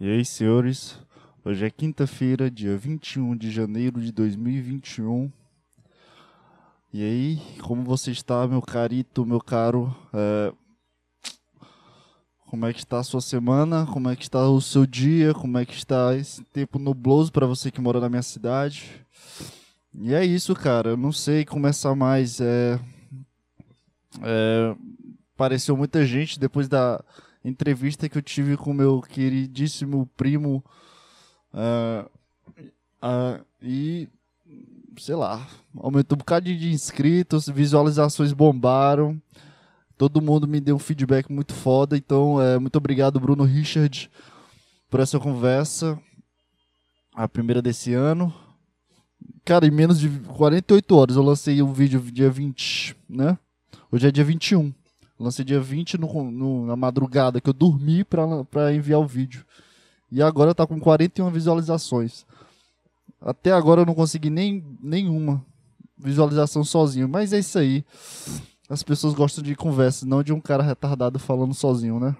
E aí, senhores? Hoje é quinta-feira, dia 21 de janeiro de 2021. E aí, como você está, meu carito, meu caro? É... Como é que está a sua semana? Como é que está o seu dia? Como é que está esse tempo nubloso para você que mora na minha cidade? E é isso, cara. Eu não sei começar mais. É... É... Apareceu muita gente depois da entrevista que eu tive com meu queridíssimo primo. Uh, uh, e, sei lá, aumentou um bocado de inscritos, visualizações bombaram. Todo mundo me deu um feedback muito foda. Então, é, muito obrigado, Bruno Richard, por essa conversa. A primeira desse ano. Cara, em menos de 48 horas eu lancei um vídeo dia 20, né? Hoje é dia 21. Lancei dia 20 no, no, na madrugada que eu dormi para enviar o vídeo. E agora tá com 41 visualizações. Até agora eu não consegui nem nenhuma visualização sozinho. Mas é isso aí. As pessoas gostam de conversa, não de um cara retardado falando sozinho, né?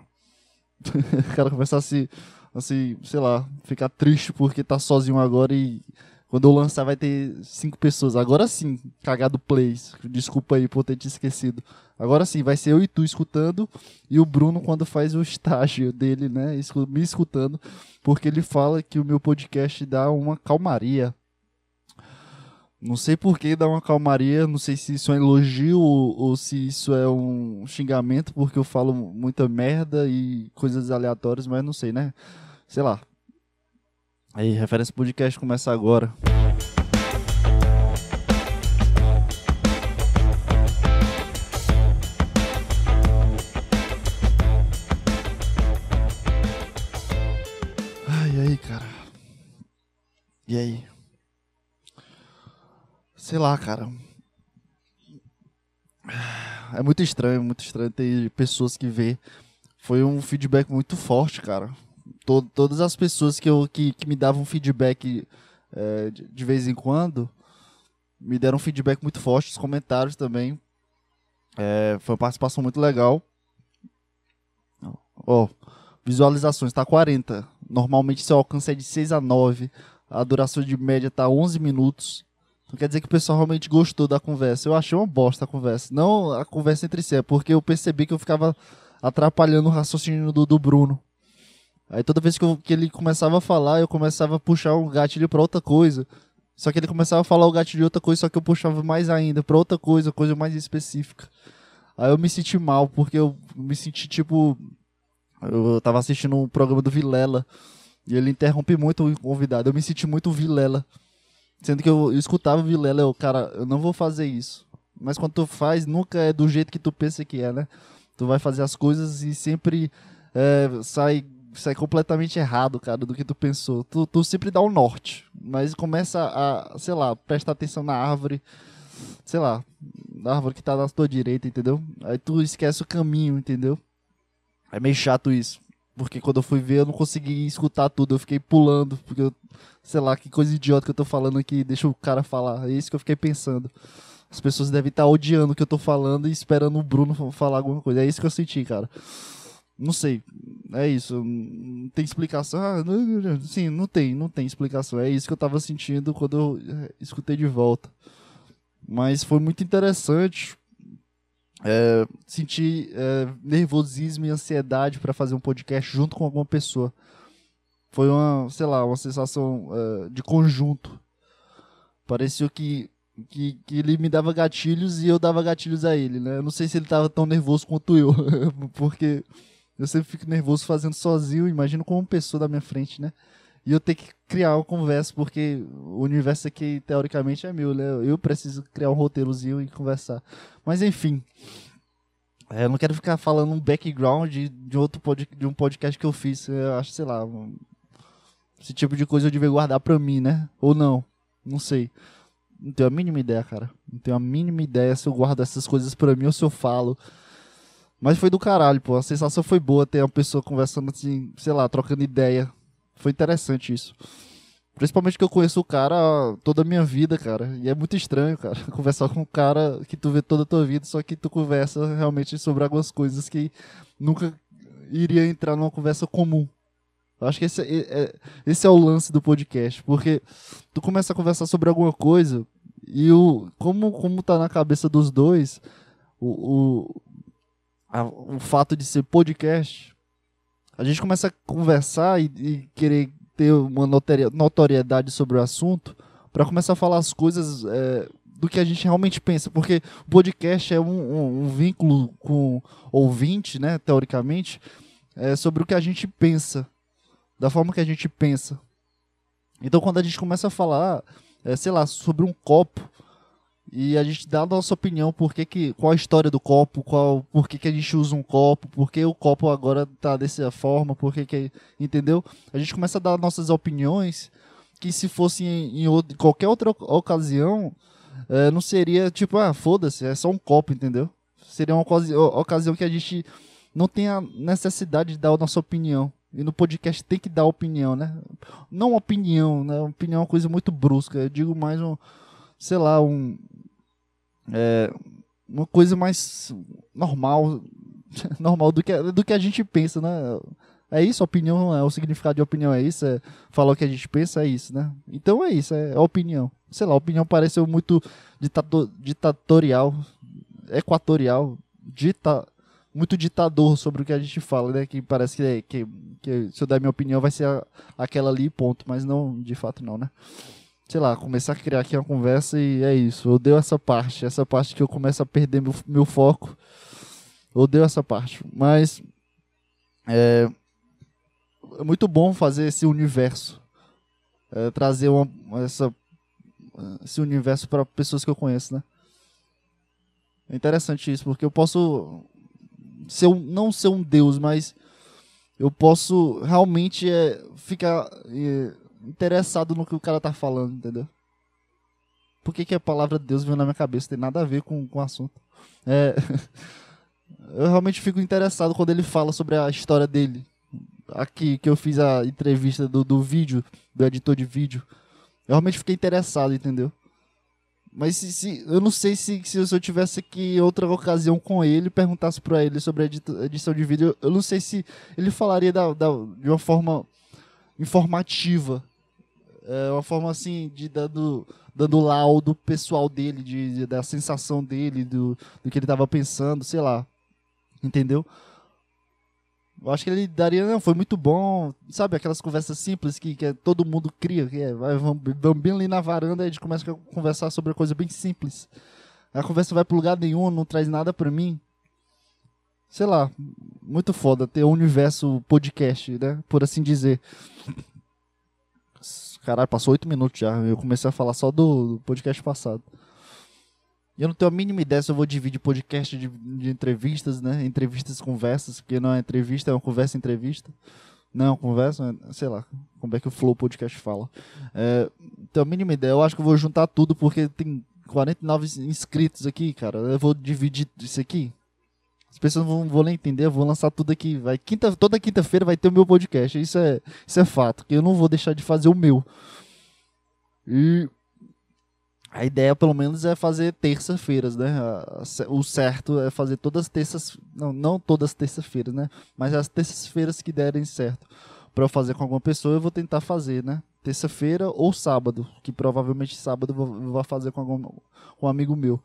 o cara começar a se, a se, sei lá, ficar triste porque tá sozinho agora e quando eu lançar vai ter cinco pessoas. Agora sim, cagado plays. Desculpa aí por ter te esquecido. Agora sim, vai ser eu e tu escutando e o Bruno quando faz o estágio dele, né, me escutando, porque ele fala que o meu podcast dá uma calmaria. Não sei por que dá uma calmaria, não sei se isso é um elogio ou, ou se isso é um xingamento, porque eu falo muita merda e coisas aleatórias, mas não sei, né? Sei lá, Aí, referência podcast começa agora. Ai, aí, cara? E aí? Sei lá, cara. É muito estranho, muito estranho ter pessoas que vê. Foi um feedback muito forte, cara to, todas as pessoas que, eu, que, que me davam feedback é, de, vez em quando me deram feedback muito forte, os comentários também. É, foi uma participação muito legal. Ó, oh, visualizações, tá 40. Normalmente seu alcance é de 6 a 9. A duração de média tá 11 minutos. Então quer dizer que o pessoal realmente gostou da conversa. Eu achei uma bosta a conversa. Não a conversa entre si, é porque eu percebi que eu ficava atrapalhando o raciocínio do, do Bruno. Aí toda vez que, eu, que ele começava a falar, eu começava a puxar um gatilho para outra coisa. Só que ele começava a falar o gatilho de outra coisa, só que eu puxava mais ainda para outra coisa, coisa mais específica. Aí eu me senti mal, porque eu me senti tipo. Eu tava assistindo um programa do Vilela e ele interrompe muito o convidado. Eu me senti muito Vilela. Sendo que eu, eu escutava o Vilela, eu, cara, eu não vou fazer isso. Mas quando tu faz, nunca é do jeito que tu pensa que é, né? Tu vai fazer as coisas e sempre é, sai sai completamente errado, cara, do que tu pensou. Tu, tu sempre dá o um norte, mas começa a, sei lá, prestar atenção na árvore, sei lá, na árvore que tá na tua direita, entendeu? Aí tu esquece o caminho, entendeu? É meio chato isso. Porque quando eu fui ver, eu não consegui escutar tudo. Eu fiquei pulando. Porque eu, sei lá, que coisa idiota que eu tô falando aqui. Deixa o cara falar. É isso que eu fiquei pensando. As pessoas devem estar tá odiando o que eu tô falando e esperando o Bruno falar alguma coisa. É isso que eu senti, cara. Não sei. É isso. Não tem explicação. Ah, sim, não tem, não tem explicação. É isso que eu tava sentindo quando eu é, escutei de volta. Mas foi muito interessante. É, sentir é, nervosismo e ansiedade para fazer um podcast junto com alguma pessoa. Foi uma, sei lá, uma sensação é, de conjunto. Pareceu que, que, que, ele me dava gatilhos e eu dava gatilhos a ele, né? Eu não sei se ele tava tão nervoso quanto eu, porque eu sempre fico nervoso fazendo sozinho, imagino como uma pessoa da minha frente, né? E eu tenho que criar uma conversa, porque o universo aqui, teoricamente, é meu, né? Eu preciso criar um roteirozinho e conversar. Mas, enfim. É, eu não quero ficar falando um background de, outro pod, de um podcast que eu fiz. Eu acho, sei lá. Esse tipo de coisa eu devia guardar pra mim, né? Ou não. Não sei. Não tenho a mínima ideia, cara. Não tenho a mínima ideia se eu guardo essas coisas pra mim ou se eu falo. Mas foi do caralho, pô. A sensação foi boa ter uma pessoa conversando assim, sei lá, trocando ideia. Foi interessante isso. Principalmente que eu conheço o cara toda a minha vida, cara. E é muito estranho, cara, conversar com um cara que tu vê toda a tua vida, só que tu conversa realmente sobre algumas coisas que nunca iria entrar numa conversa comum. Eu acho que esse é, é, esse é o lance do podcast, porque tu começa a conversar sobre alguma coisa e o como como tá na cabeça dos dois o, o, a, o fato de ser podcast, a gente começa a conversar e, e querer ter uma notoriedade sobre o assunto para começar a falar as coisas é, do que a gente realmente pensa, porque o podcast é um, um, um vínculo com ouvinte, né, teoricamente, é, sobre o que a gente pensa, da forma que a gente pensa. Então, quando a gente começa a falar, é, sei lá, sobre um copo, e a gente dá a nossa opinião, por que que, qual a história do copo, qual, por que, que a gente usa um copo, por que o copo agora tá dessa forma, por que que, entendeu? A gente começa a dar nossas opiniões, que se fosse em, em, outro, qualquer outra ocasião, é, não seria tipo, ah, foda-se, é só um copo, entendeu? Seria uma ocasião que a gente não tem a necessidade de dar a nossa opinião. E no podcast tem que dar opinião, né? Não opinião, né? Opinião é uma coisa muito brusca. Eu digo mais um, sei lá, um. É, uma coisa mais normal. normal do que, do que a gente pensa, né? É isso, opinião, é, o significado de opinião é isso, é falar o que a gente pensa é isso, né? Então é isso, é, é opinião. Sei lá, opinião pareceu muito ditador, ditatorial, equatorial, dita, muito ditador sobre o que a gente fala, né? Que parece que, que, que se eu der minha opinião vai ser a, aquela ali ponto, mas não, de fato não, né? Sei lá, começar a criar aqui uma conversa e é isso. Eu odeio essa parte, essa parte que eu começo a perder meu, meu foco. Eu odeio essa parte, mas... É, é muito bom fazer esse universo. É, trazer uma, essa, esse universo para pessoas que eu conheço, né? É interessante isso, porque eu posso ser um, não ser um deus, mas eu posso realmente é, ficar é, interessado no que o cara tá falando, entendeu? Por que, que a palavra Deus veio na minha cabeça? Tem nada a ver com, com o assunto. É, eu realmente fico interessado quando ele fala sobre a história dele, aqui que eu fiz a entrevista do, do vídeo, do editor de vídeo, eu realmente fiquei interessado, entendeu? Mas se, se, eu não sei se, se eu tivesse aqui outra ocasião com ele, perguntasse para ele sobre a edição de vídeo, eu não sei se ele falaria da, da, de uma forma informativa. É, uma forma assim, de dando, dando laudo pessoal dele, de, de da sensação dele, do, do que ele estava pensando, sei lá. Entendeu? Eu acho que ele daria, não, foi muito bom, sabe, aquelas conversas simples que, que todo mundo cria, que é, vai, vamos, bem ali na varanda e a gente começa a conversar sobre coisa bem simples. A conversa vai pro lugar nenhum, não traz nada para mim. Sei lá, muito foda ter um universo podcast, né, por assim dizer. Caralho, passou oito minutos já, eu comecei a falar só do, podcast passado. E eu não tenho a mínima ideia se eu vou dividir podcast de, de entrevistas, né? Entrevistas, conversas, porque não é entrevista, é uma conversa entrevista. Não é conversa, é, sei lá, como é que o Flow Podcast fala. É, tenho a mínima ideia, eu acho que eu vou juntar tudo, porque tem 49 inscritos aqui, cara. Eu vou dividir isso aqui. As pessoas não vão, vão nem entender, eu vou lançar tudo aqui. Vai, quinta, toda quinta-feira vai ter o meu podcast. Isso é, isso é fato, que eu não vou deixar de fazer o meu. E a ideia, pelo menos, é fazer terça-feiras, né? O certo é fazer todas as terças, não, não todas as terças-feiras, né? Mas as terças-feiras que derem certo para eu fazer com alguma pessoa, eu vou tentar fazer, né? Terça-feira ou sábado, que provavelmente sábado eu vou fazer com algum com um amigo meu.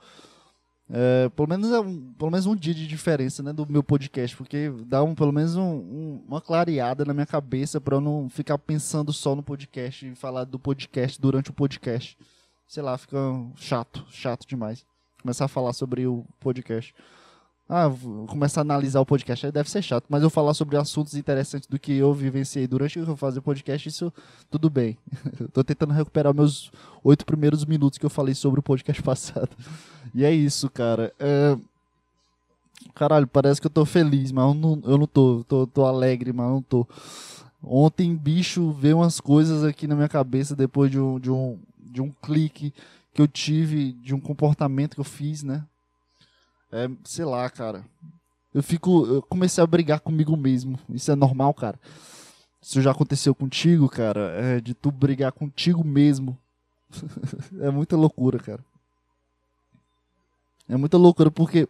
É, pelo menos é um, pelo menos um dia de diferença, né, do meu podcast, porque dá um, pelo menos um, um, uma clareada na minha cabeça para eu não ficar pensando só no podcast e falar do podcast durante o podcast sei lá, fica chato, chato demais. Começar a falar sobre o podcast. Ah, começar a analisar o podcast, aí deve ser chato, mas eu falar sobre assuntos interessantes do que eu vivenciei durante eu fazer o podcast, isso tudo bem. tô tentando recuperar meus oito primeiros minutos que eu falei sobre o podcast passado. E é isso, cara. É... Caralho, parece que eu tô feliz, mas eu não, eu não tô. tô. Tô alegre, mas eu não tô. Ontem, bicho, veio umas coisas aqui na minha cabeça depois de um, de um, de um clique que eu tive, de um comportamento que eu fiz, né? É, sei lá, cara. Eu fico. Eu comecei a brigar comigo mesmo. Isso é normal, cara. Isso já aconteceu contigo, cara. É de tu brigar contigo mesmo. é muita loucura, cara. É muita loucura porque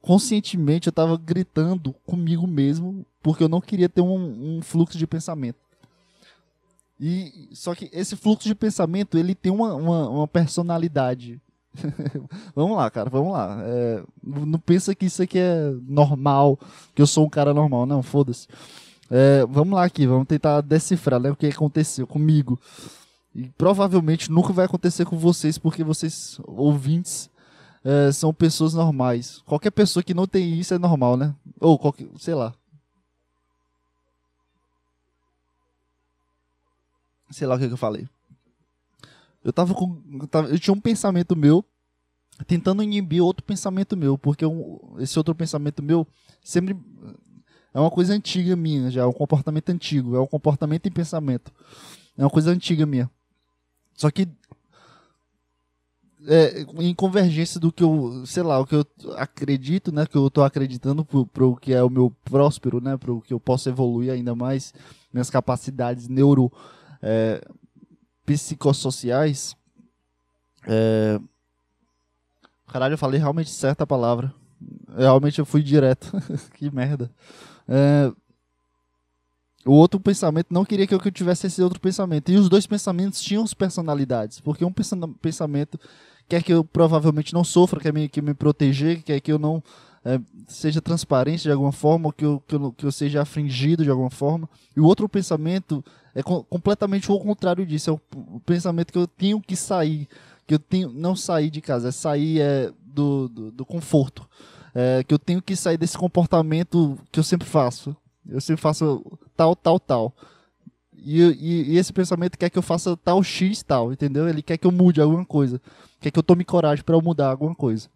conscientemente eu tava gritando comigo mesmo, porque eu não queria ter um, um fluxo de pensamento. E só que esse fluxo de pensamento ele tem uma, uma, uma personalidade. vamos lá, cara, vamos lá. É, não pensa que isso aqui é normal, que eu sou um cara normal, não, foda-se. É, vamos lá aqui, vamos tentar decifrar né, o que aconteceu comigo. E provavelmente nunca vai acontecer com vocês, porque vocês, ouvintes, é, são pessoas normais. Qualquer pessoa que não tem isso é normal, né? Ou qualquer, sei lá. Sei lá o que, que eu falei. Eu tava com. Eu, tinha um pensamento meu tentando inibir outro pensamento meu, porque esse outro pensamento meu sempre é uma coisa antiga minha, já é um comportamento antigo, é um comportamento em pensamento. É uma coisa antiga minha. Só que é, em convergência do que eu, sei lá, o que eu acredito, né, que eu estou acreditando para o que é o meu próspero, né, para o que eu posso evoluir ainda mais, minhas capacidades neuro é, psicossociais. É... Caralho, eu falei realmente certa palavra. Realmente eu fui direto. que merda. É... O outro pensamento não queria que eu tivesse esse outro pensamento. E os dois pensamentos tinham personalidades. Porque um pensamento quer que eu provavelmente não sofra, quer me, que me proteger, quer que eu não é, seja transparente de alguma forma, que eu, que, eu, que eu seja afringido de alguma forma. E o outro pensamento é co completamente o contrário disso. É o, o, pensamento que eu tenho que sair, que eu tenho não sair de casa, é sair é, do, do, do conforto. É, que eu tenho que sair desse comportamento que eu sempre faço. Eu sempre faço tal, tal, tal. E, e, e, esse pensamento quer que eu faça tal X tal, entendeu? Ele quer que eu mude alguma coisa. Quer que eu tome coragem para mudar alguma coisa.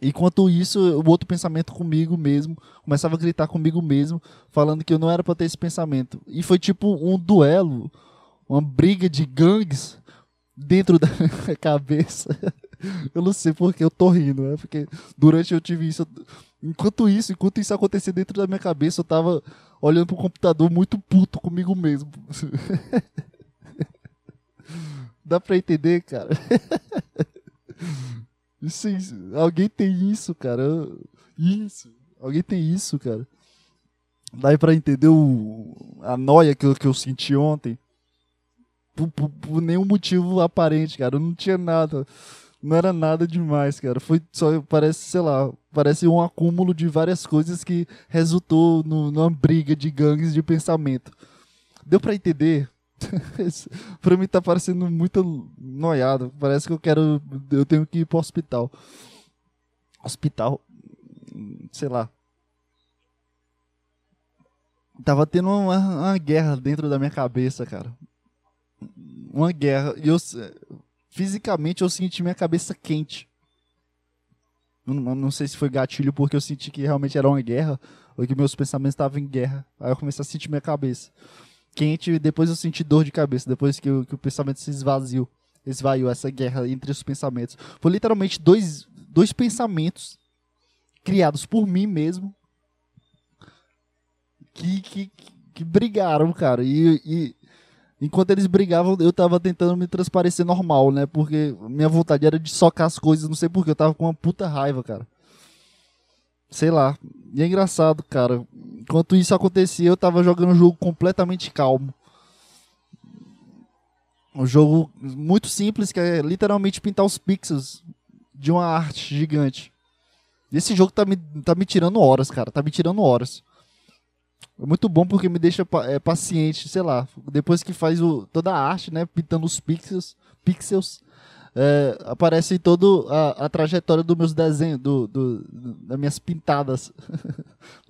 Enquanto isso, o outro pensamento comigo mesmo começava a gritar comigo mesmo, falando que eu não era para ter esse pensamento. E foi tipo um duelo, uma briga de gangues dentro da minha cabeça. Eu não sei porque eu tô rindo, né? Porque durante eu tive isso. Enquanto isso, enquanto isso acontecia dentro da minha cabeça, eu tava olhando pro computador muito puto comigo mesmo. Dá pra entender, cara? Isso, isso, alguém tem isso, cara. Isso. Alguém tem isso, cara. Dá pra entender o, a noia que eu, que eu senti ontem. Por, por, por nenhum motivo aparente, cara. Não tinha nada. Não era nada demais, cara. Foi só, parece, sei lá, parece um acúmulo de várias coisas que resultou no, numa briga de gangues de pensamento. Deu para entender? pra mim tá parecendo muito noiado. Parece que eu quero. Eu tenho que ir pro hospital. Hospital. Sei lá. Tava tendo uma, uma guerra dentro da minha cabeça, cara. Uma guerra. E eu fisicamente eu senti minha cabeça quente. Não, não sei se foi gatilho porque eu senti que realmente era uma guerra ou que meus pensamentos estavam em guerra. Aí eu comecei a sentir minha cabeça quente depois eu senti dor de cabeça, depois que, que o pensamento se esvaziou. Esvaiu essa guerra entre os pensamentos. Foi literalmente dois, dois pensamentos criados por mim mesmo que, que, que brigaram, cara. E, e Enquanto eles brigavam, eu tava tentando me transparecer normal, né? Porque minha vontade era de socar as coisas, não sei porquê, eu tava com uma puta raiva, cara. Sei lá. E é engraçado, cara. Enquanto isso acontecia, eu tava jogando um jogo completamente calmo. Um jogo muito simples, que é literalmente pintar os pixels de uma arte gigante. Esse jogo tá me, tá me tirando horas, cara. Tá me tirando horas. É muito bom porque me deixa é, paciente, sei lá. Depois que faz o, toda a arte, né? Pintando os pixels, pixels é, aparece toda a, trajetória dos meus desenhos, do, do, das minhas pintadas.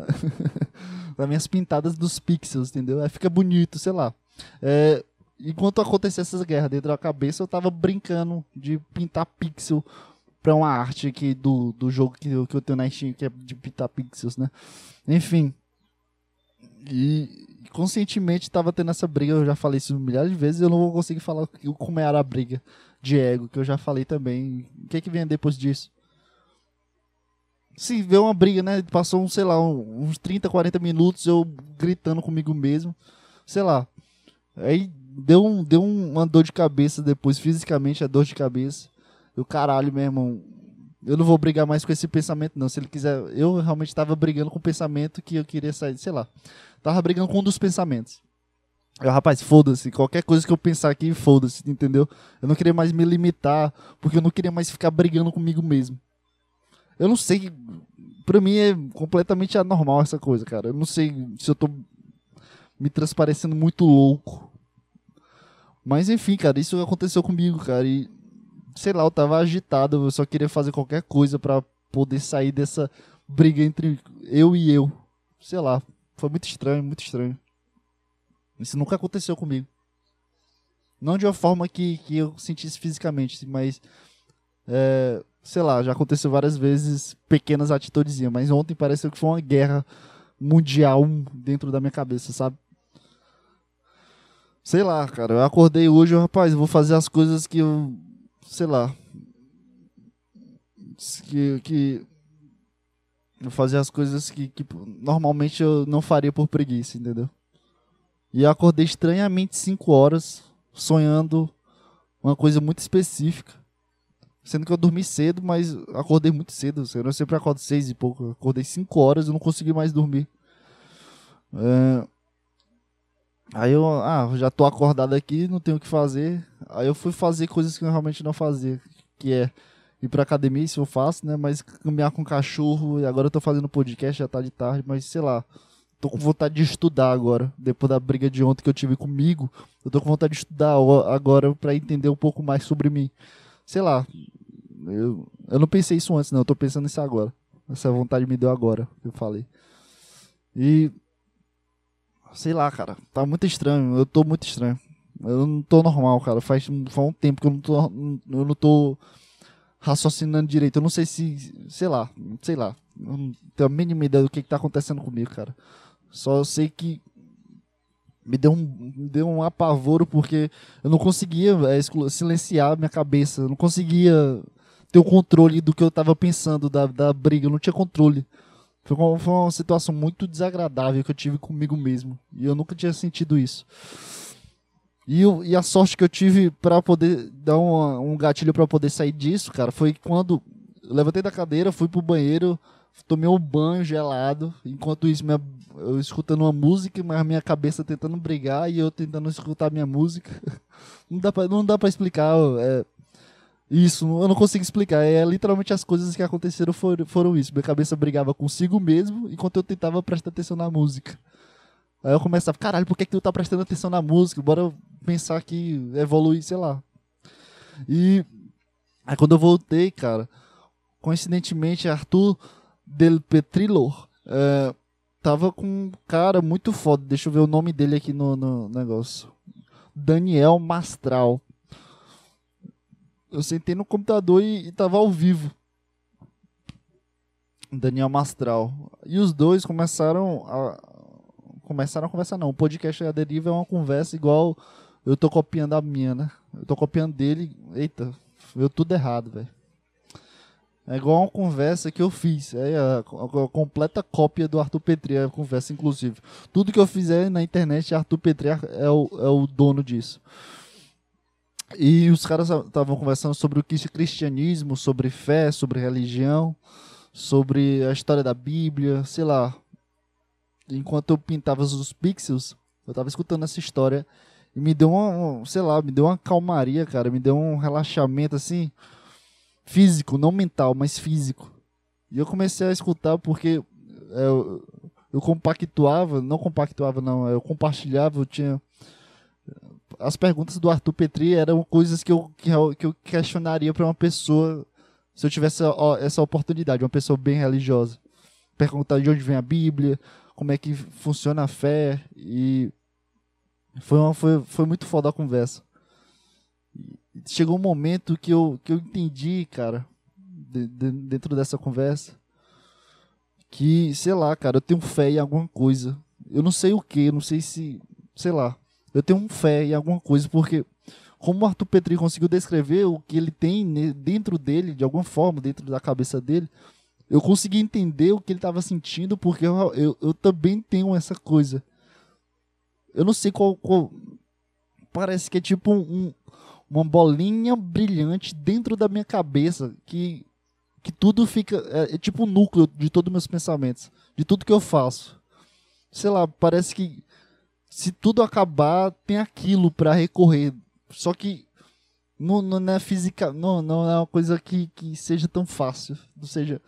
das minhas pintadas dos pixels, entendeu? Aí fica bonito, sei lá. É, enquanto acontecia essas guerras dentro da cabeça, eu tava brincando de pintar pixel pra uma arte aqui do, do jogo que eu, que eu tenho na Steam, que é de pintar pixels, né? Enfim. E conscientemente estava tendo essa briga, eu já falei isso milhares de vezes, eu não vou conseguir falar como era a briga de ego, que eu já falei também. O que é que vem depois disso? Se vê uma briga, né? Passou, sei lá, uns 30, 40 minutos eu gritando comigo mesmo. Sei lá. Aí deu, um, deu uma dor de cabeça depois, fisicamente a dor de cabeça. Eu, caralho, meu irmão, eu não vou brigar mais com esse pensamento, não. Se ele quiser. Eu realmente estava brigando com o pensamento que eu queria sair, sei lá. Tava brigando com um dos pensamentos. Eu, rapaz, foda-se. Qualquer coisa que eu pensar aqui, foda-se, entendeu? Eu não queria mais me limitar, porque eu não queria mais ficar brigando comigo mesmo. Eu não sei. Pra mim é completamente anormal essa coisa, cara. Eu não sei se eu tô me transparecendo muito louco. Mas enfim, cara, isso aconteceu comigo, cara. E sei lá, eu tava agitado, eu só queria fazer qualquer coisa para poder sair dessa briga entre eu e eu. Sei lá, foi muito estranho, muito estranho. Isso nunca aconteceu comigo. Não de uma forma que, que eu sentisse fisicamente, mas. É, sei lá, já aconteceu várias vezes pequenas atitudes, mas ontem pareceu que foi uma guerra mundial dentro da minha cabeça, sabe? Sei lá, cara, eu acordei hoje, rapaz, vou fazer as coisas que eu sei lá, que, que eu fazia as coisas que, que normalmente eu não faria por preguiça, entendeu? E eu acordei estranhamente 5 horas, sonhando uma coisa muito específica. Sendo que eu dormi cedo, mas acordei muito cedo. Eu sempre acordo seis e pouco. Eu acordei 5 horas e não consegui mais dormir. É... Aí eu, ah, já tô acordado aqui, não tenho o que fazer. Aí eu fui fazer coisas que eu realmente não fazia, que é ir pra academia, isso eu faço, né? Mas caminhar com cachorro, e agora eu tô fazendo podcast, já tá de tarde, mas sei lá. Tô com vontade de estudar agora, depois da briga de ontem que eu tive comigo. Eu tô com vontade de estudar agora para entender um pouco mais sobre mim. Sei lá. Eu, eu não pensei isso antes, não. Eu tô pensando nisso agora. Essa vontade me deu agora, eu falei. E sei lá, cara, tá muito estranho. Eu tô muito estranho. Eu não tô normal, cara. Faz, faz um tempo que eu não tô, eu não tô raciocinando direito. Eu não sei se, sei lá, sei lá. Eu não tenho a mínima ideia do que, que tá acontecendo comigo, cara. Só sei que me deu um, me deu um apavoro porque eu não conseguia é, silenciar minha cabeça. Eu não conseguia ter o controle do que eu tava pensando da, da briga. Eu não tinha controle. Foi uma, foi uma situação muito desagradável que eu tive comigo mesmo. E eu nunca tinha sentido isso. E, e a sorte que eu tive para poder dar uma, um gatilho para poder sair disso, cara, foi quando eu levantei da cadeira, fui pro banheiro, tomei um banho gelado. Enquanto isso, minha, eu escutando uma música, mas minha cabeça tentando brigar e eu tentando escutar minha música. Não dá pra, não dá pra explicar. É, isso, eu não consigo explicar. É literalmente as coisas que aconteceram foram, foram isso. Minha cabeça brigava consigo mesmo enquanto eu tentava prestar atenção na música. Aí eu começava, caralho, por que, que tu tá prestando atenção na música? Bora pensar que evolui, sei lá. E aí quando eu voltei, cara, coincidentemente, Arthur Del Petrillo é, tava com um cara muito foda. Deixa eu ver o nome dele aqui no, no negócio. Daniel Mastral eu sentei no computador e, e tava ao vivo. Daniel Mastral. E os dois começaram a. Começaram a conversar, não. O podcast A Deriva é uma conversa igual eu tô copiando a minha, né? Eu tô copiando dele. Eita, deu tudo errado, velho. É igual uma conversa que eu fiz. É a, a, a, completa cópia do Arthur Petri, a conversa, inclusive. Tudo que eu fizer na internet, Arthur Petri é o, é o dono disso. E os caras estavam conversando sobre o que é cristianismo, sobre fé, sobre religião, sobre a história da Bíblia, sei lá. Enquanto eu pintava os pixels, eu tava escutando essa história e me deu uma, sei lá, me deu uma calmaria, cara, me deu um relaxamento assim, físico, não mental, mas físico. E eu comecei a escutar porque eu, eu compactuava, não compactuava não, eu compartilhava, eu tinha as perguntas do Arthur Petri eram coisas que eu, que eu, que eu questionaria para uma pessoa se eu tivesse essa oportunidade, uma pessoa bem religiosa. Perguntar de onde vem a Bíblia, como é que funciona a fé e foi, uma, foi, foi muito foda a conversa. Chegou um momento que eu, que eu entendi, cara, de, de, dentro dessa conversa, que, sei lá, cara, eu tenho fé em alguma coisa. Eu não sei o que, não sei se, sei lá. Eu tenho fé em alguma coisa, porque como o Arthur Petri conseguiu descrever o que ele tem dentro dele, de alguma forma, dentro da cabeça dele, eu consegui entender o que ele estava sentindo, porque eu, eu, eu, também tenho essa coisa. Eu não sei qual. qual parece que é tipo um, uma bolinha brilhante dentro da minha cabeça que, que tudo fica. É, é tipo o núcleo de todos os meus pensamentos. De tudo que eu faço. Sei lá, parece que se tudo acabar, tem aquilo para recorrer. Só que não, não é física. Não, não é uma coisa que, que seja tão fácil. Ou seja,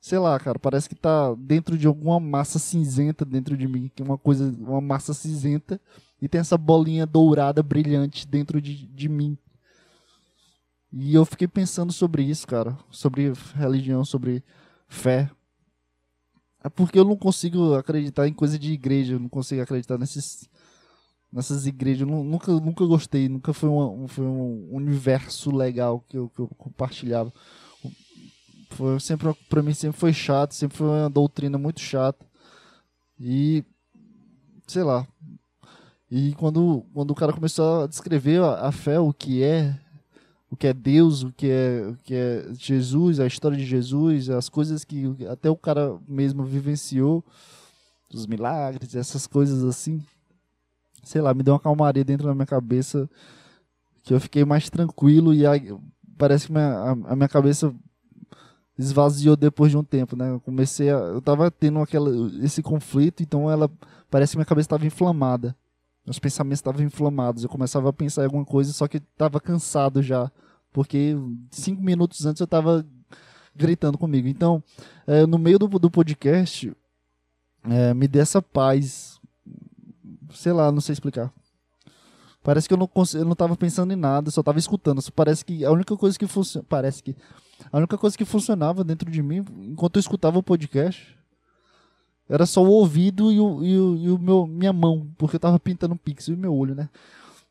sei lá, cara, parece que tá dentro de alguma massa cinzenta dentro de mim. Que é uma coisa. Uma massa cinzenta. E tem essa bolinha dourada brilhante dentro de, de mim. E eu fiquei pensando sobre isso, cara. Sobre religião, sobre fé. É porque eu não consigo acreditar em coisa de igreja. Eu não consigo acreditar nesses, nessas igrejas. Eu nunca, nunca gostei. Nunca foi, uma, foi um universo legal que eu, que eu compartilhava. Foi sempre, pra mim sempre foi chato. Sempre foi uma doutrina muito chata. E. Sei lá. E quando, quando o cara começou a descrever a, a fé, o que é, o que é Deus, o que é, o que é Jesus, a história de Jesus, as coisas que até o cara mesmo vivenciou, os milagres, essas coisas assim. Sei lá, me deu uma calmaria dentro da minha cabeça que eu fiquei mais tranquilo e parece que minha, a, a, minha cabeça esvaziou depois de um tempo, né? Eu comecei a, eu tava tendo aquela esse conflito, então ela parece que minha cabeça estava inflamada. Meus pensamentos estavam inflamados. Eu começava a pensar em alguma coisa, só que estava cansado já. Porque cinco minutos antes eu estava gritando comigo. Então, é, no meio do, do podcast, é, me dê essa paz. Sei lá, não sei explicar. Parece que eu não, eu não tava pensando em nada, só tava escutando. Parece que a única coisa que funciona. Parece que. A única coisa que funcionava dentro de mim, enquanto eu escutava o podcast, era só o ouvido e o, e o, e o meu, minha mão, porque eu tava pintando um pixel e meu olho, né?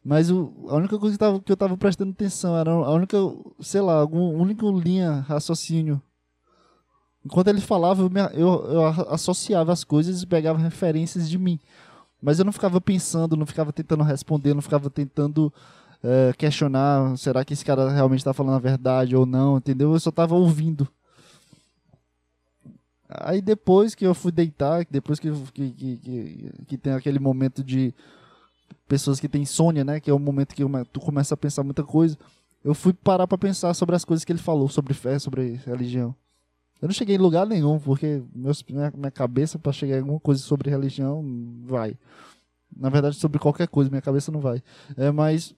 Mas o, a única coisa que, tava, que eu tava prestando atenção era a única, sei lá, alguma única linha, raciocínio. Enquanto ele falava, eu, me, eu, eu associava as coisas e pegava referências de mim. Mas eu não ficava pensando, não ficava tentando responder, não ficava tentando é, questionar, será que esse cara realmente está falando a verdade ou não, entendeu? Eu só tava ouvindo. Aí depois que eu fui deitar, depois que, que, que, que, tem aquele momento de pessoas que têm insônia, né? Que é o momento que tu começa a pensar muita coisa. Eu fui parar para pensar sobre as coisas que ele falou, sobre fé, sobre religião. Eu não cheguei em lugar nenhum, porque meus, minha, minha cabeça para chegar em alguma coisa sobre religião vai. Na verdade, sobre qualquer coisa, minha cabeça não vai. É, mas,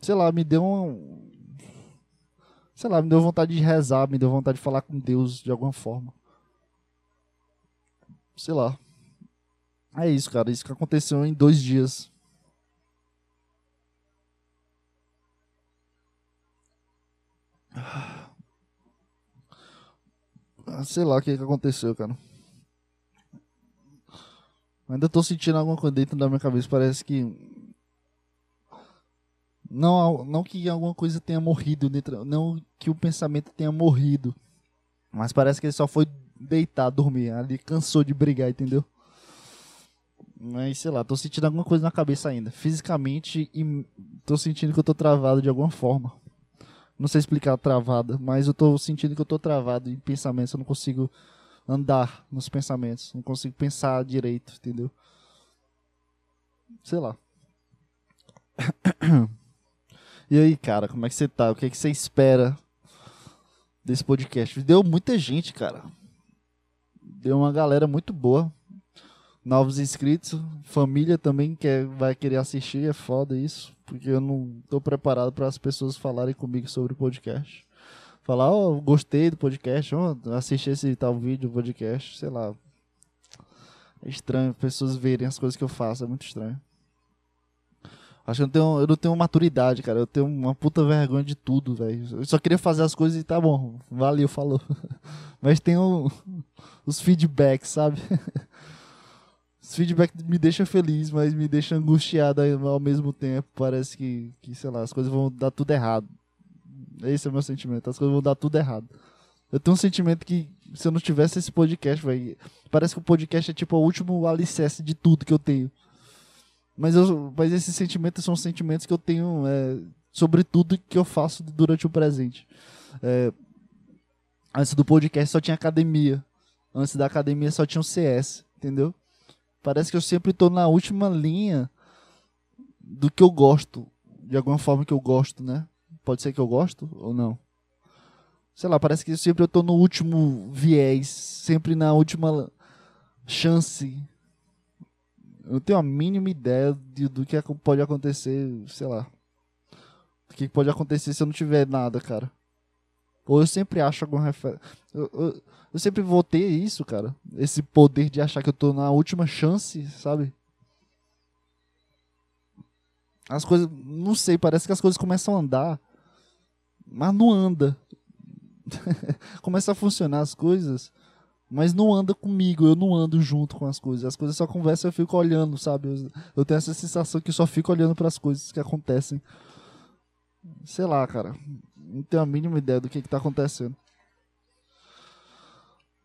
sei lá, me deu um. Sei lá, me deu vontade de rezar, me deu vontade de falar com Deus de alguma forma sei lá. É isso, cara. Isso que aconteceu em dois dias. Sei lá o que, que aconteceu, cara. Ainda tô sentindo alguma coisa dentro da minha cabeça. Parece que. Não, não que alguma coisa tenha morrido dentro. Não que o pensamento tenha morrido. Mas parece que ele só foi deitar, dormir. Ali cansou de brigar, entendeu? Mas sei lá, tô sentindo alguma coisa na cabeça ainda. Fisicamente e tô sentindo que eu tô travado de alguma forma. Não sei explicar travada, mas eu tô sentindo que eu tô travado em pensamentos. Eu não consigo andar nos pensamentos. Não consigo pensar direito, entendeu? Sei lá. E aí, cara, como é que você tá? O que é que você espera desse podcast? Deu muita gente, cara deu uma galera muito boa. Novos inscritos, família também que vai querer assistir, é foda isso, porque eu não tô preparado para as pessoas falarem comigo sobre o podcast. Falar, ó, oh, gostei do podcast, ó, oh, assisti esse tal vídeo, podcast, sei lá. É estranho pessoas verem as coisas que eu faço, é muito estranho. Acho que eu não, tenho, eu não tenho maturidade, cara. Eu tenho uma puta vergonha de tudo, velho. Eu só queria fazer as coisas e tá bom. Valeu, falou. Mas tem os feedbacks, sabe? Os feedbacks me deixam feliz, mas me deixam angustiado ao mesmo tempo. Parece que, que, sei lá, as coisas vão dar tudo errado. Esse é o meu sentimento. As coisas vão dar tudo errado. Eu tenho um sentimento que se eu não tivesse esse podcast, parece que o podcast é tipo o último alicerce de tudo que eu tenho. Mas, eu, mas esses sentimentos são sentimentos que eu tenho é, sobre tudo que eu faço durante o presente. É, antes do podcast só tinha academia. Antes da academia só tinha o CS, entendeu? Parece que eu sempre estou na última linha do que eu gosto. De alguma forma que eu gosto, né? Pode ser que eu gosto ou não. Sei lá, parece que sempre eu tô no último viés, sempre na última chance. Eu não tenho a mínima ideia de, do que pode acontecer, sei lá. O que pode acontecer se eu não tiver nada, cara. Ou eu sempre acho alguma referência. Eu, eu, eu, sempre vou ter isso, cara. Esse poder de achar que eu tô na última chance, sabe? As coisas. Não sei, parece que as coisas começam a andar. Mas não anda. Começa a funcionar as coisas. Mas não anda comigo, eu não ando junto com as coisas. As coisas só conversam, eu fico olhando, sabe? Eu, eu tenho essa sensação que eu só fico olhando para as coisas que acontecem. Sei lá, cara. Não tenho a mínima ideia do que, que tá acontecendo.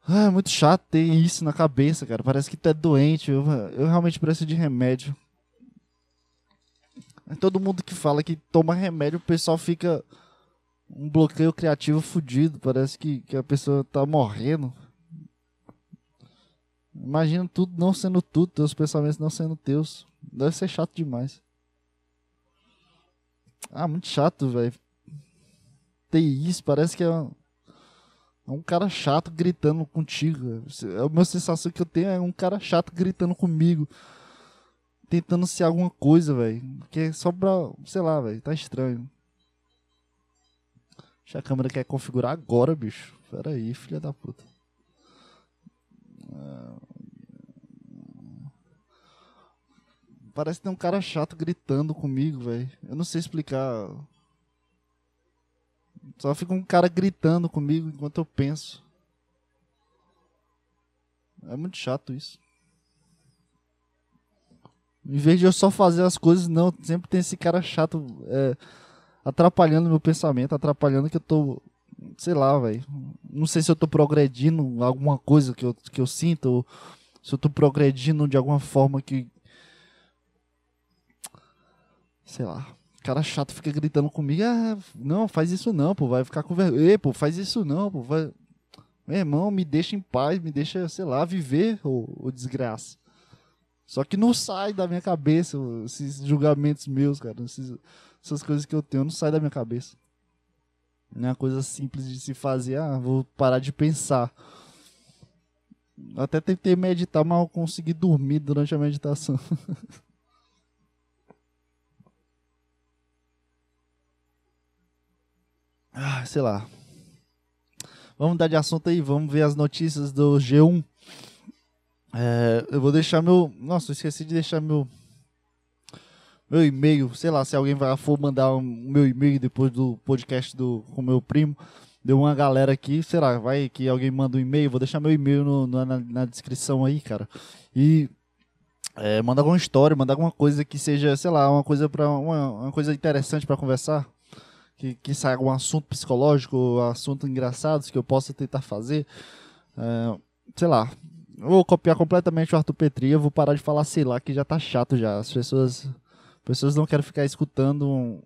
Ah, é muito chato ter isso na cabeça, cara. Parece que tu é doente. Eu, eu realmente preciso de remédio. Todo mundo que fala que toma remédio, o pessoal fica um bloqueio criativo fudido. Parece que, que a pessoa tá morrendo. Imagina tudo não sendo tudo, teus pensamentos não sendo teus. Deve ser chato demais. Ah, muito chato, velho. Isso, parece que é um, é um cara chato gritando contigo. É a minha sensação que eu tenho é um cara chato gritando comigo. Tentando ser alguma coisa, velho. Que é só pra. Sei lá, velho. Tá estranho. Que a câmera quer configurar agora, bicho. Pera aí, filha da puta. Parece que tem um cara chato gritando comigo, velho. Eu não sei explicar. Só fica um cara gritando comigo enquanto eu penso. É muito chato isso. Em vez de eu só fazer as coisas, não, sempre tem esse cara chato é, atrapalhando meu pensamento, atrapalhando que eu tô sei lá, velho. Não sei se eu tô progredindo alguma coisa que eu, que eu sinto, ou se eu tô progredindo de alguma forma que. Sei lá. O cara chato fica gritando comigo, ah, não, faz isso não, pô, vai ficar com vergonha. pô, faz isso não, pô, vai. Meu irmão, me deixa em paz, me deixa, sei lá, viver, ô desgraça. Só que não sai da minha cabeça esses julgamentos meus, cara. Esses, essas coisas que eu tenho, não sai da minha cabeça. Não é uma coisa simples de se fazer. Ah, vou parar de pensar. até tentei meditar, mas eu consegui dormir durante a meditação. ah, sei lá. Vamos mudar de assunto aí, vamos ver as notícias do G1. É, eu vou deixar meu. Nossa, eu esqueci de deixar meu meu e-mail, sei lá, se alguém vai for mandar o um, meu e-mail depois do podcast do, com meu primo, deu uma galera aqui, será, vai que alguém manda um e-mail, vou deixar meu e-mail no, no, na, na, descrição aí, cara. E é, manda alguma história, manda alguma coisa que seja, sei lá, uma coisa para uma, uma coisa interessante para conversar, que, que saia algum assunto psicológico, assunto engraçados que eu possa tentar fazer. É, sei lá, vou copiar completamente o Arthur Petri, eu vou parar de falar sei lá, que já tá chato já. As pessoas pessoas não querem ficar escutando um,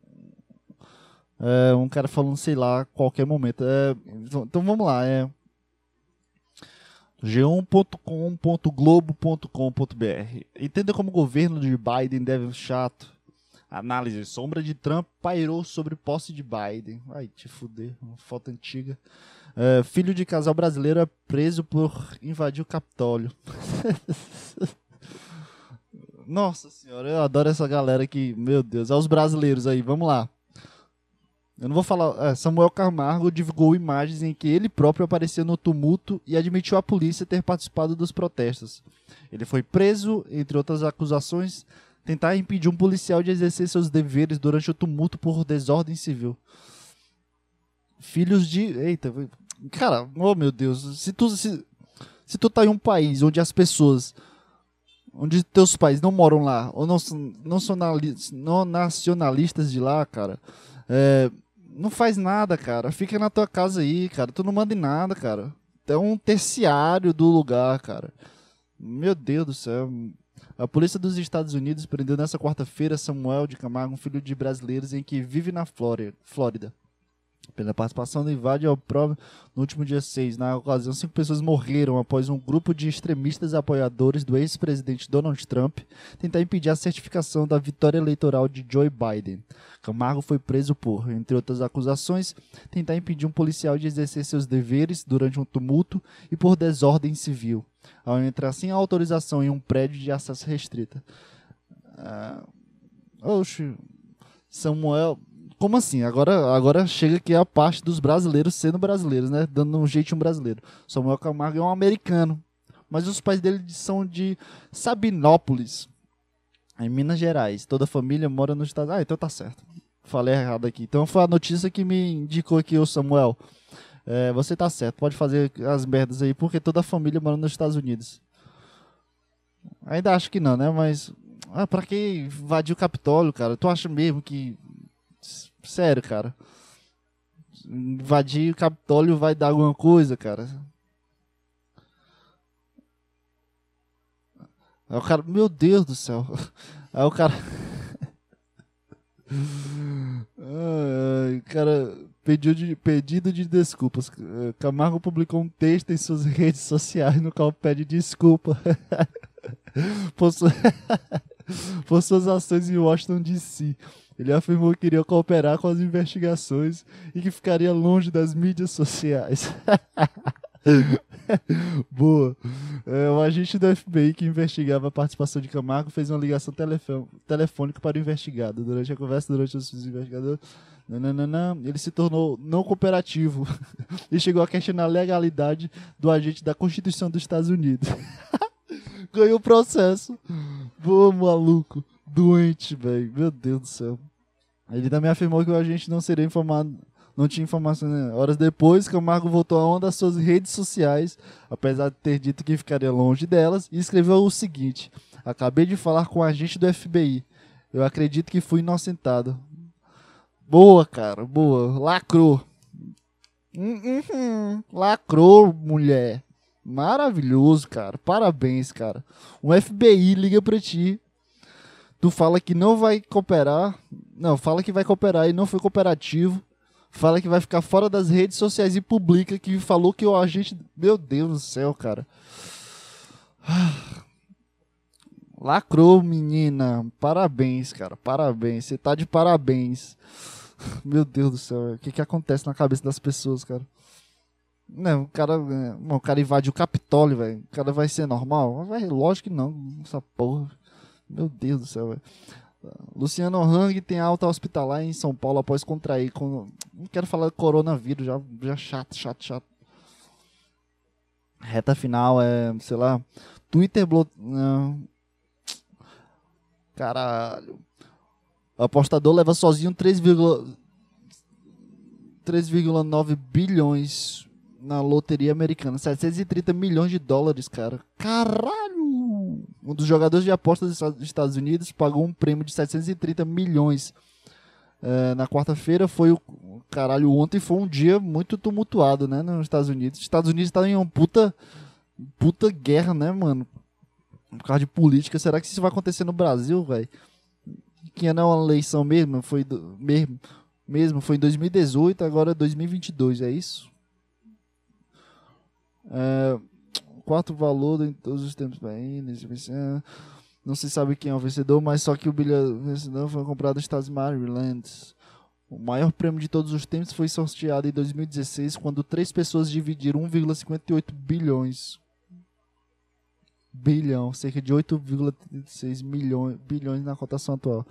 é, um cara falando, sei lá, a qualquer momento. É, então vamos lá, é g1.com.globo.com.br. Entenda como o governo de Biden deve chato. Análise sombra de Trump pairou sobre posse de Biden. Ai, te fuder, uma foto antiga. É, filho de casal brasileiro é preso por invadir o Capitólio. Nossa senhora, eu adoro essa galera que, meu Deus, é os brasileiros aí, vamos lá. Eu não vou falar. É, Samuel Camargo divulgou imagens em que ele próprio aparecia no tumulto e admitiu à polícia ter participado dos protestos. Ele foi preso, entre outras acusações, tentar impedir um policial de exercer seus deveres durante o tumulto por desordem civil. Filhos de. Eita, cara, oh meu Deus, se tu, se, se tu tá em um país onde as pessoas onde teus pais não moram lá, ou não, não são não nacionalistas de lá, cara, é, não faz nada, cara. Fica na tua casa aí, cara. Tu não manda em nada, cara. É um terciário do lugar, cara. Meu Deus do céu. A polícia dos Estados Unidos prendeu nessa quarta-feira Samuel de Camargo, um filho de brasileiros em que vive na Flórida. Pela participação do invade ao prova no último dia 6. Na ocasião, cinco pessoas morreram após um grupo de extremistas apoiadores do ex-presidente Donald Trump tentar impedir a certificação da vitória eleitoral de Joe Biden. Camargo foi preso por, entre outras acusações, tentar impedir um policial de exercer seus deveres durante um tumulto e por desordem civil, ao entrar sem autorização em um prédio de acesso restrita. Ah, oxe, Samuel como assim? Agora, agora chega aqui a parte dos brasileiros sendo brasileiros, né? Dando um jeitinho brasileiro. Samuel Camargo é um americano. Mas os pais dele são de Sabinópolis, em Minas Gerais. Toda a família mora nos Estados Unidos. Ah, então tá certo. Falei errado aqui. Então foi a notícia que me indicou aqui o Samuel. É, você tá certo, pode fazer as merdas aí, porque toda a família mora nos Estados Unidos. Ainda acho que não, né? Mas. Ah, pra que invadir o Capitólio, cara? Tu acha mesmo que Sério, cara. Invadir o Capitólio vai dar alguma coisa, cara. Aí o cara, meu Deus do céu. Aí o cara. Ai, cara, pediu de, pedido de desculpas. Camargo publicou um texto em suas redes sociais no qual pede desculpa por, sua... por suas ações em Washington DC. Ele afirmou que queria cooperar com as investigações e que ficaria longe das mídias sociais. Boa. É, o agente do FBI que investigava a participação de Camargo fez uma ligação telefônica para o investigado. Durante a conversa, durante os investigadores, nananana, ele se tornou não cooperativo e chegou a questionar a legalidade do agente da Constituição dos Estados Unidos. Ganhou o processo. Boa, maluco doente, velho. Meu Deus do céu. Ele também afirmou que o agente não seria informado, não tinha informação. Né? Horas depois, Camargo voltou a uma das suas redes sociais, apesar de ter dito que ficaria longe delas, e escreveu o seguinte: Acabei de falar com o agente do FBI. Eu acredito que fui inocentado. Boa, cara, boa. Lacrou. Hum, hum, hum. Lacrou, mulher. Maravilhoso, cara. Parabéns, cara. O FBI liga pra ti tu fala que não vai cooperar, não, fala que vai cooperar e não foi cooperativo, fala que vai ficar fora das redes sociais e publica que falou que o agente, meu Deus do céu, cara. Lacrou, menina. Parabéns, cara. Parabéns. Você tá de parabéns. Meu Deus do céu. O que que acontece na cabeça das pessoas, cara? Não, o cara, o cara invade o Capitólio, velho. O cara vai ser normal? Lógico que não. Essa porra. Meu Deus do céu, velho. Luciano Hang tem alta hospitalar em São Paulo após contrair. Com... Não quero falar coronavírus, já, já chato, chato, chato. Reta final é, sei lá. Twitter blo... Caralho. O apostador leva sozinho 3,9 bilhões na loteria americana. 730 milhões de dólares, cara. Caralho! um dos jogadores de apostas dos Estados Unidos pagou um prêmio de 730 milhões. É, na quarta-feira foi o. Caralho, ontem foi um dia muito tumultuado, né? Nos Estados Unidos. Os Estados Unidos tá em uma puta. Puta guerra, né, mano? Por causa de política. Será que isso vai acontecer no Brasil, velho? Que ano é uma eleição mesmo? Foi do, mesmo, mesmo? Foi em 2018, agora é 2022, é isso? É, quarto valor em todos os tempos. Bem, não se sabe quem é o vencedor, mas só que o bilhete vencedor foi comprado nos Estados Maryland. O maior prêmio de todos os tempos foi sorteado em 2016, quando três pessoas dividiram 1,58 bilhões. Bilhão, cerca de 8,36 milhões bilhões na cotação atual.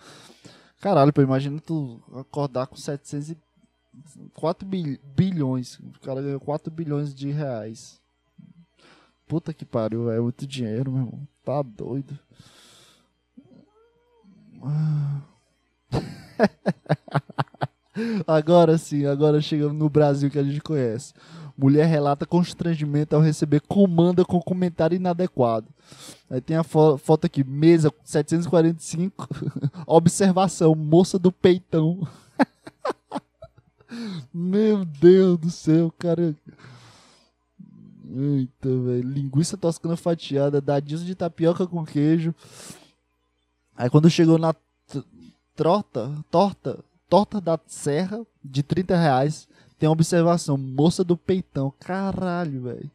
Caralho, pô, imagina tu acordar com 704 bilhões. O cara ganhou 4 bilhões de reais. Puta que pariu, é muito dinheiro, meu irmão. Tá doido. agora sim, agora chegamos no Brasil que a gente conhece. Mulher relata constrangimento ao receber comanda com comentário inadequado. Aí tem a fo foto aqui, mesa 745, observação, moça do peitão. Meu Deus do céu, cara. Eita, velho. Linguiça toscana fatiada, dadinhos de tapioca com queijo. Aí quando chegou na torta, torta, torta da serra, de 30 reais, Tem uma observação, moça do peitão. Caralho, velho.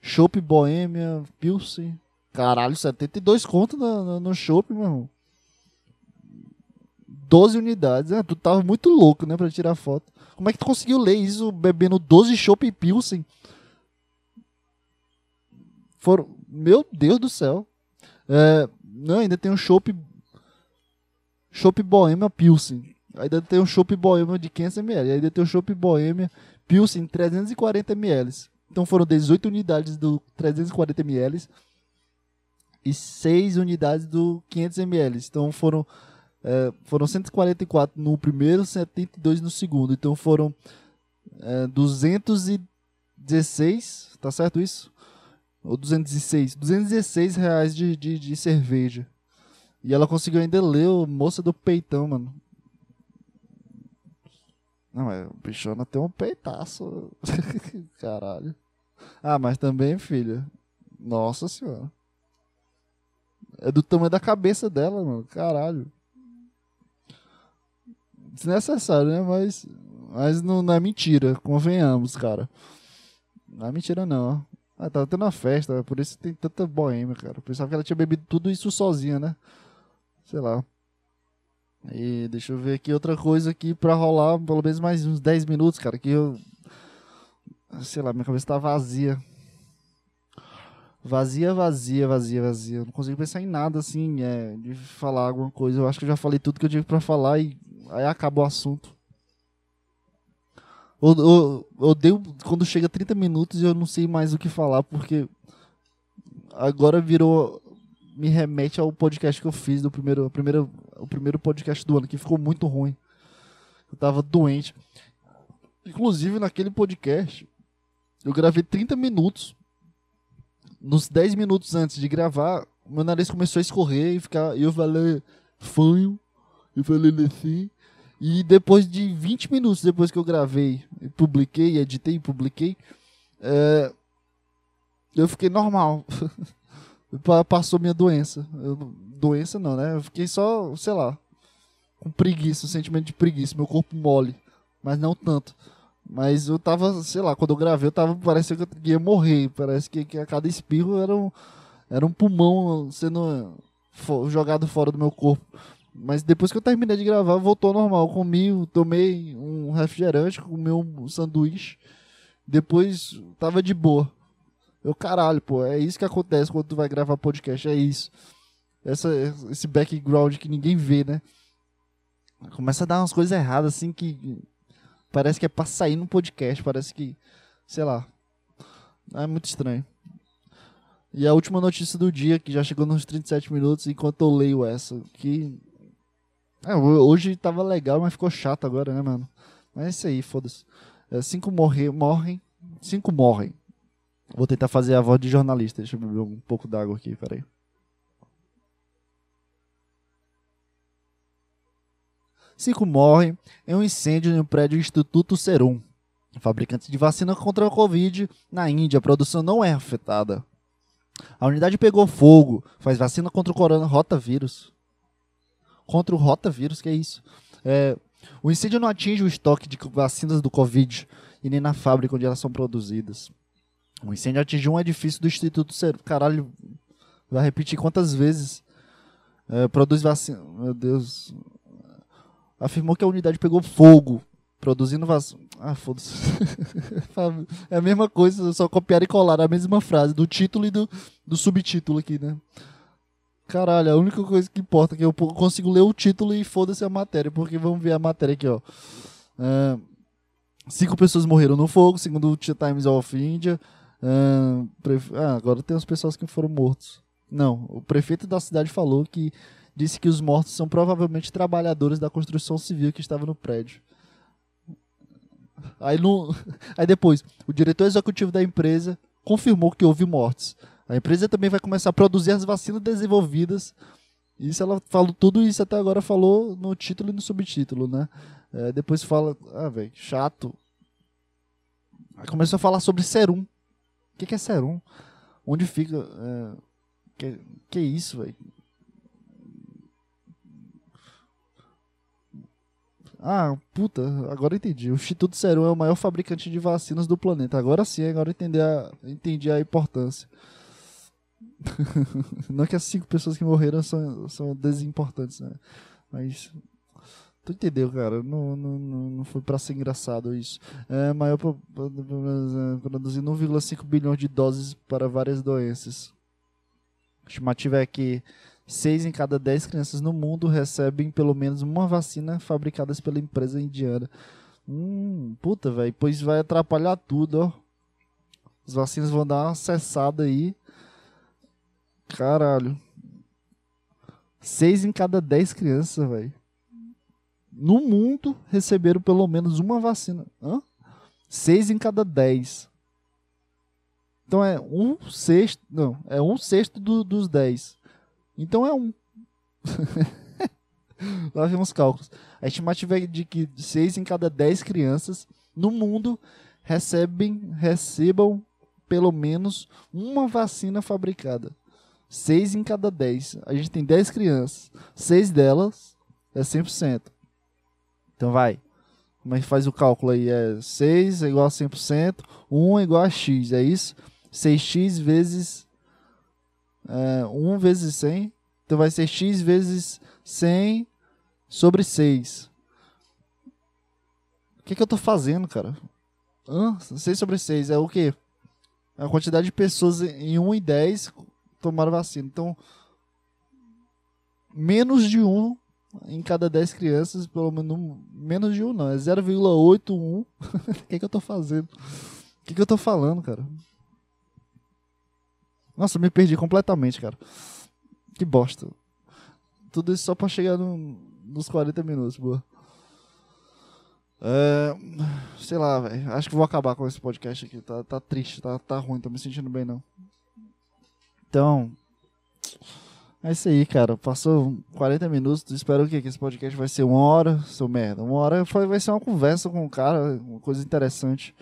Chopp Boêmia, Pilsen. Caralho, 72 conto no, no, no Chopp, meu irmão. 12 unidades. Ah, tu tava muito louco, né, pra tirar foto. Como é que tu conseguiu ler isso bebendo 12 Chopp Pilsen? Foram. Meu Deus do céu. É, não, ainda tem um Chopp. Chopp Boêmia Pilsen. Ainda tem um Chopp Boêmia de 500ml. Ainda tem um Chopp Boêmia Pilsen 340ml. Então foram 18 unidades do 340ml e 6 unidades do 500ml. Então foram, é, foram 144 no primeiro, 72 no segundo. Então foram é, 216, tá certo isso? Ou 206? 216 reais de, de, de cerveja. E ela conseguiu ainda ler o Moça do Peitão, mano. Não, é, o bichona tem um peitaço. Caralho. Ah, mas também, filha. Nossa senhora. É do tamanho da cabeça dela, mano. Caralho. Desnecessário, né? Mas, mas não, não é mentira. Convenhamos, cara. Não é mentira, não. Ah, tava tendo uma festa, por isso tem tanta boêmia, cara. Pensava que ela tinha bebido tudo isso sozinha, né? Sei lá. E deixa eu ver aqui outra coisa aqui pra rolar pelo menos mais uns 10 minutos, cara. Que eu. Sei lá, minha cabeça tá vazia. Vazia, vazia, vazia, vazia. Eu não consigo pensar em nada assim, é, de falar alguma coisa. Eu acho que eu já falei tudo que eu tive pra falar e aí acabou o assunto. Eu, odeio quando chega 30 minutos e eu não sei mais o que falar, porque agora virou me remete ao podcast que eu fiz do primeiro, primeiro, o primeiro podcast do ano, que ficou muito ruim. Eu tava doente. Inclusive, naquele podcast, eu gravei 30 minutos. Nos 10 minutos antes de gravar, meu nariz começou a escorrer e ficar. E eu falei, fanho. Eu falei assim. E depois de 20 minutos depois que eu gravei, publiquei, editei e publiquei, é, eu fiquei normal. passou minha doença. Eu, doença não, né? Eu fiquei só, sei lá, com preguiça, um sentimento de preguiça, meu corpo mole, mas não tanto. Mas eu tava, sei lá, quando eu gravei, eu tava, parece que eu ia morrer, parece que, que a cada espirro era um, era um pulmão sendo jogado fora do meu corpo. Mas depois que eu terminei de gravar, voltou normal. Comi, tomei um refrigerante, comi um sanduíche. Depois tava de boa. Eu, caralho, pô, é isso que acontece quando tu vai gravar podcast, é isso. Essa, esse background que ninguém vê, né? Começa a dar umas coisas erradas, assim, que parece que é pra sair no podcast, parece que, sei lá. É muito estranho. E a última notícia do dia, que já chegou nos 37 minutos, enquanto eu leio essa, que... É, hoje tava legal, mas ficou chato agora, né, mano? Mas é isso aí, foda-se. É, cinco morrer, morrem, cinco morrem Vou tentar fazer a voz de jornalista. Deixa eu beber um pouco d'água aqui, peraí. Cinco morrem em um incêndio no prédio Instituto Serum. Fabricante de vacina contra a Covid na Índia. A produção não é afetada. A unidade pegou fogo. Faz vacina contra o corona rotavírus. Contra o rotavírus, que é isso? É, o incêndio não atinge o estoque de vacinas do Covid e nem na fábrica onde elas são produzidas. O incêndio atingiu um edifício do Instituto Serum. Caralho, vai repetir quantas vezes? É, produz vacina. Meu Deus. Afirmou que a unidade pegou fogo, produzindo vacina. Ah, foda-se. é a mesma coisa, só copiar e colar a mesma frase, do título e do, do subtítulo aqui, né? Caralho, a única coisa que importa é que eu consigo ler o título e foda-se a matéria, porque vamos ver a matéria aqui, ó. Uh, cinco pessoas morreram no fogo, segundo o Times of India. Ah, agora tem as pessoas que foram mortos. Não, o prefeito da cidade falou que disse que os mortos são provavelmente trabalhadores da construção civil que estavam no prédio. Aí, no, aí depois, o diretor executivo da empresa confirmou que houve mortes. A empresa também vai começar a produzir as vacinas desenvolvidas. Isso ela falou, tudo isso até agora falou no título e no subtítulo, né? É, depois fala, ah, velho, chato. Aí começou a falar sobre serum que, que é serum? Onde fica. É, que, que isso, velho? Ah, puta, agora entendi. O Instituto Serum é o maior fabricante de vacinas do planeta. Agora sim, agora entendi a, entendi a importância. Não que as cinco pessoas que morreram são, são desimportantes, né? Mas. Tu entendeu, cara? Não, não, não, foi pra ser engraçado isso. É maior produzindo 1,5 bilhões de doses para várias doenças. A estimativa é que 6 em cada 10 crianças no mundo recebem pelo menos uma vacina fabricada pela empresa indiana. Hum, puta, velho. Pois vai atrapalhar tudo, ó. As vacinas vão dar uma cessada aí. Caralho. 6 em cada 10 crianças, velho. No mundo receberam pelo menos uma vacina. Hã? 6 em cada 10. Então é um sexto. Não, é um sexto do, dos 10. Então é um. Lá vem os cálculos. A estimativa é de que 6 em cada 10 crianças no mundo recebem, recebam pelo menos uma vacina fabricada. 6 em cada 10. A gente tem 10 crianças. 6 delas é 100%. Então vai. Como é que faz o cálculo aí? É 6 é igual a 100%. 1 é igual a x. É isso? 6x vezes é, 1 vezes 100. Então vai ser x vezes 100 sobre 6. O que, que eu estou fazendo, cara? Hã? 6 sobre 6 é o quê? É a quantidade de pessoas em 1 e 10 tomaram vacina. Então, menos de 1 em cada 10 crianças, pelo menos menos de 1 não, é 0,81. o que, que eu estou fazendo? O que, que eu estou falando, cara? Nossa, me perdi completamente, cara. Que bosta. Tudo isso só pra chegar no, nos 40 minutos, boa. É, sei lá, velho. Acho que vou acabar com esse podcast aqui. Tá, tá triste, tá, tá ruim, tô me sentindo bem não. Então. É isso aí, cara. Passou 40 minutos. Espero que, esse podcast vai ser uma hora, seu merda. Uma hora vai ser uma conversa com o cara, uma coisa interessante.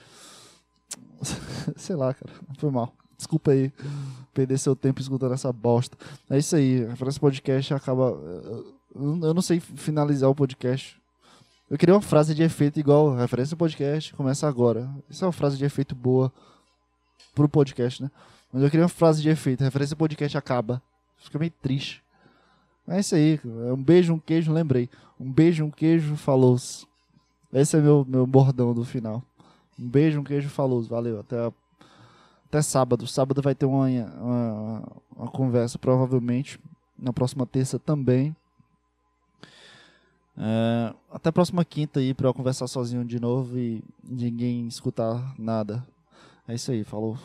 sei lá, cara. Foi mal. Desculpa aí perder seu tempo escutando essa bosta. É isso aí. A frase podcast acaba. Eu não sei finalizar o podcast. Eu queria uma frase de efeito igual referência podcast, começa agora. Isso é uma frase de efeito boa pro podcast, né? Mas eu queria uma frase de efeito, referência podcast acaba. Fica meio triste. É isso aí. Um beijo, um queijo, lembrei. Um beijo, um queijo, falou -se. Esse é meu, meu bordão do final. Um beijo, um queijo, falou. Valeu, até até sábado. Sábado vai ter uma, uma, uma conversa, provavelmente. Na próxima terça também. É, até a próxima quinta aí pra eu conversar sozinho de novo e ninguém escutar nada. É isso aí, falou.